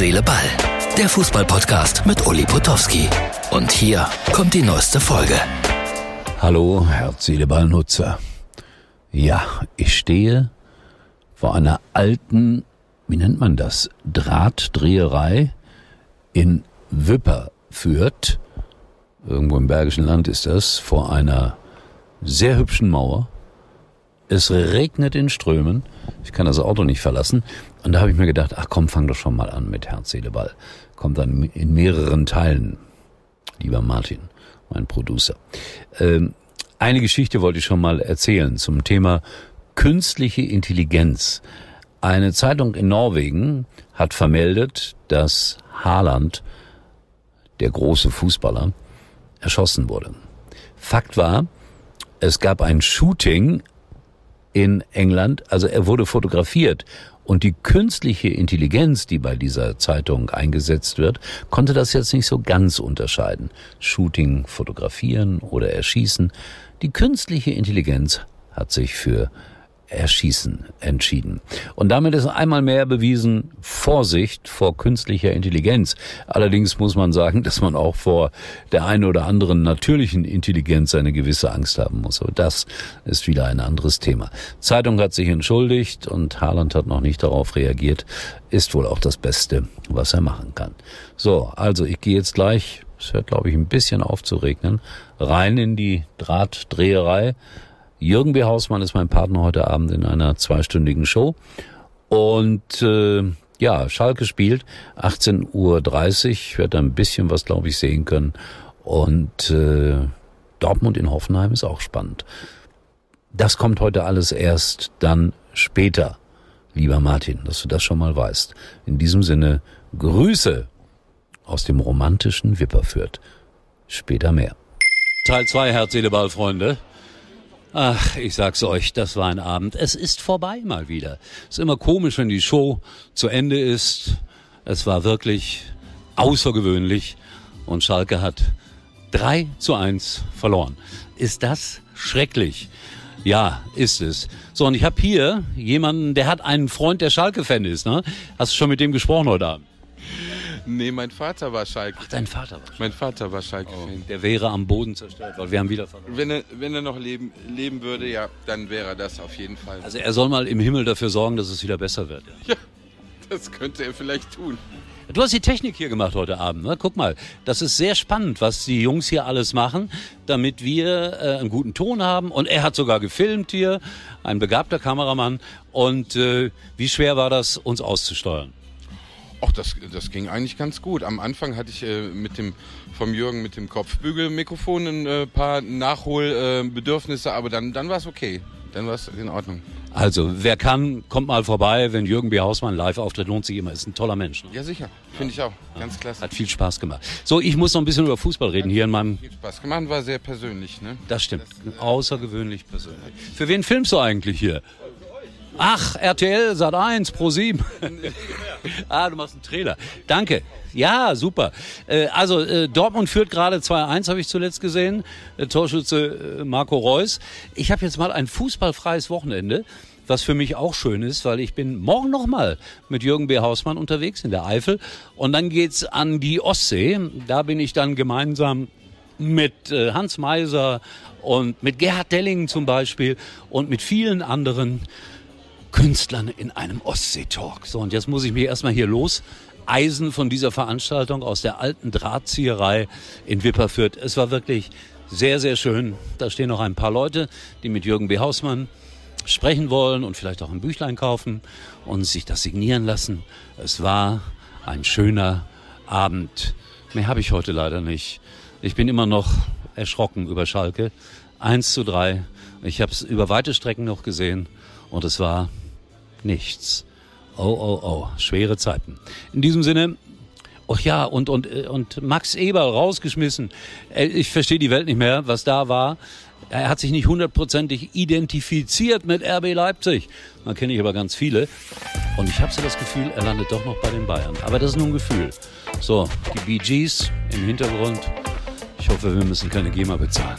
Seele, Ball. Der Fußballpodcast mit Uli Potowski. Und hier kommt die neueste Folge. Hallo, Herz, Seele, Ball-Nutzer. Ja, ich stehe vor einer alten, wie nennt man das, Drahtdreherei in Wipperfürth. Irgendwo im Bergischen Land ist das, vor einer sehr hübschen Mauer. Es regnet in Strömen. Ich kann das Auto nicht verlassen. Und da habe ich mir gedacht, ach komm, fang doch schon mal an mit Herz, Seele, Ball. Kommt dann in mehreren Teilen. Lieber Martin, mein Producer. Ähm, eine Geschichte wollte ich schon mal erzählen zum Thema künstliche Intelligenz. Eine Zeitung in Norwegen hat vermeldet, dass Haaland, der große Fußballer, erschossen wurde. Fakt war, es gab ein Shooting in England, also er wurde fotografiert und die künstliche Intelligenz, die bei dieser Zeitung eingesetzt wird, konnte das jetzt nicht so ganz unterscheiden. Shooting, fotografieren oder erschießen. Die künstliche Intelligenz hat sich für Erschießen entschieden. Und damit ist einmal mehr bewiesen, Vorsicht vor künstlicher Intelligenz. Allerdings muss man sagen, dass man auch vor der einen oder anderen natürlichen Intelligenz eine gewisse Angst haben muss. Aber das ist wieder ein anderes Thema. Zeitung hat sich entschuldigt und Haaland hat noch nicht darauf reagiert. Ist wohl auch das Beste, was er machen kann. So, also ich gehe jetzt gleich, es hört glaube ich ein bisschen auf zu regnen, rein in die Drahtdreherei Jürgen B. Hausmann ist mein Partner heute Abend in einer zweistündigen Show. Und äh, ja, Schalke spielt 18.30 Uhr. Ich werde ein bisschen was, glaube ich, sehen können. Und äh, Dortmund in Hoffenheim ist auch spannend. Das kommt heute alles erst dann später, lieber Martin, dass du das schon mal weißt. In diesem Sinne, Grüße aus dem romantischen Wipperfürth. Später mehr. Teil 2, Herz, Seele, Ball, Freunde. Ach, ich sag's euch, das war ein Abend. Es ist vorbei mal wieder. Es ist immer komisch, wenn die Show zu Ende ist. Es war wirklich außergewöhnlich und Schalke hat 3 zu 1 verloren. Ist das schrecklich? Ja, ist es. So, und ich habe hier jemanden, der hat einen Freund, der Schalke-Fan ist. Ne? Hast du schon mit dem gesprochen heute Abend? Nee, mein Vater war Schalke. Ach, dein Vater war Schalke. Mein Vater war Schalke-Fan. Oh, der wäre am Boden zerstört, weil wir haben wieder verloren. Wenn er, wenn er noch leben, leben würde, ja, dann wäre er das auf jeden Fall. Also er soll mal im Himmel dafür sorgen, dass es wieder besser wird. Ja, das könnte er vielleicht tun. Du hast die Technik hier gemacht heute Abend. Ne? Guck mal, das ist sehr spannend, was die Jungs hier alles machen, damit wir äh, einen guten Ton haben. Und er hat sogar gefilmt hier, ein begabter Kameramann. Und äh, wie schwer war das, uns auszusteuern? Ach, das, das ging eigentlich ganz gut. Am Anfang hatte ich äh, mit dem vom Jürgen mit dem Kopfbügelmikrofon ein äh, paar Nachholbedürfnisse, äh, aber dann, dann war es okay. Dann war es in Ordnung. Also, wer kann, kommt mal vorbei, wenn Jürgen B. Hausmann live auftritt, lohnt sich immer. Ist ein toller Mensch. Ne? Ja, sicher. Finde ich auch. Ganz klasse. Hat viel Spaß gemacht. So, ich muss noch ein bisschen über Fußball reden hier in meinem. Viel Spaß gemacht, war sehr persönlich, ne? Das stimmt. Außergewöhnlich persönlich. Für wen filmst du eigentlich hier? Ach, RTL, Sat 1, Pro 7. ah, du machst einen Trailer. Danke. Ja, super. Äh, also äh, Dortmund führt gerade 2-1, habe ich zuletzt gesehen. Äh, Torschütze Marco Reus. Ich habe jetzt mal ein fußballfreies Wochenende was für mich auch schön ist, weil ich bin morgen nochmal mit Jürgen B. Hausmann unterwegs in der Eifel und dann geht's an die Ostsee. Da bin ich dann gemeinsam mit Hans Meiser und mit Gerhard Delling zum Beispiel und mit vielen anderen Künstlern in einem Ostsee-Talk. So, und jetzt muss ich mich erstmal hier los eisen von dieser Veranstaltung aus der alten Drahtzieherei in Wipperfürth. Es war wirklich sehr, sehr schön. Da stehen noch ein paar Leute, die mit Jürgen B. Hausmann sprechen wollen und vielleicht auch ein Büchlein kaufen und sich das signieren lassen. Es war ein schöner Abend. Mehr habe ich heute leider nicht. Ich bin immer noch erschrocken über Schalke. 1 zu 3. Ich habe es über weite Strecken noch gesehen und es war nichts. Oh, oh, oh, schwere Zeiten. In diesem Sinne, oh ja, und, und, und Max Eberl rausgeschmissen. Äh, ich verstehe die Welt nicht mehr, was da war. Er hat sich nicht hundertprozentig identifiziert mit RB Leipzig. Da kenne ich aber ganz viele. Und ich habe so das Gefühl, er landet doch noch bei den Bayern. Aber das ist nur ein Gefühl. So, die Gees im Hintergrund. Ich hoffe, wir müssen keine GEMA bezahlen.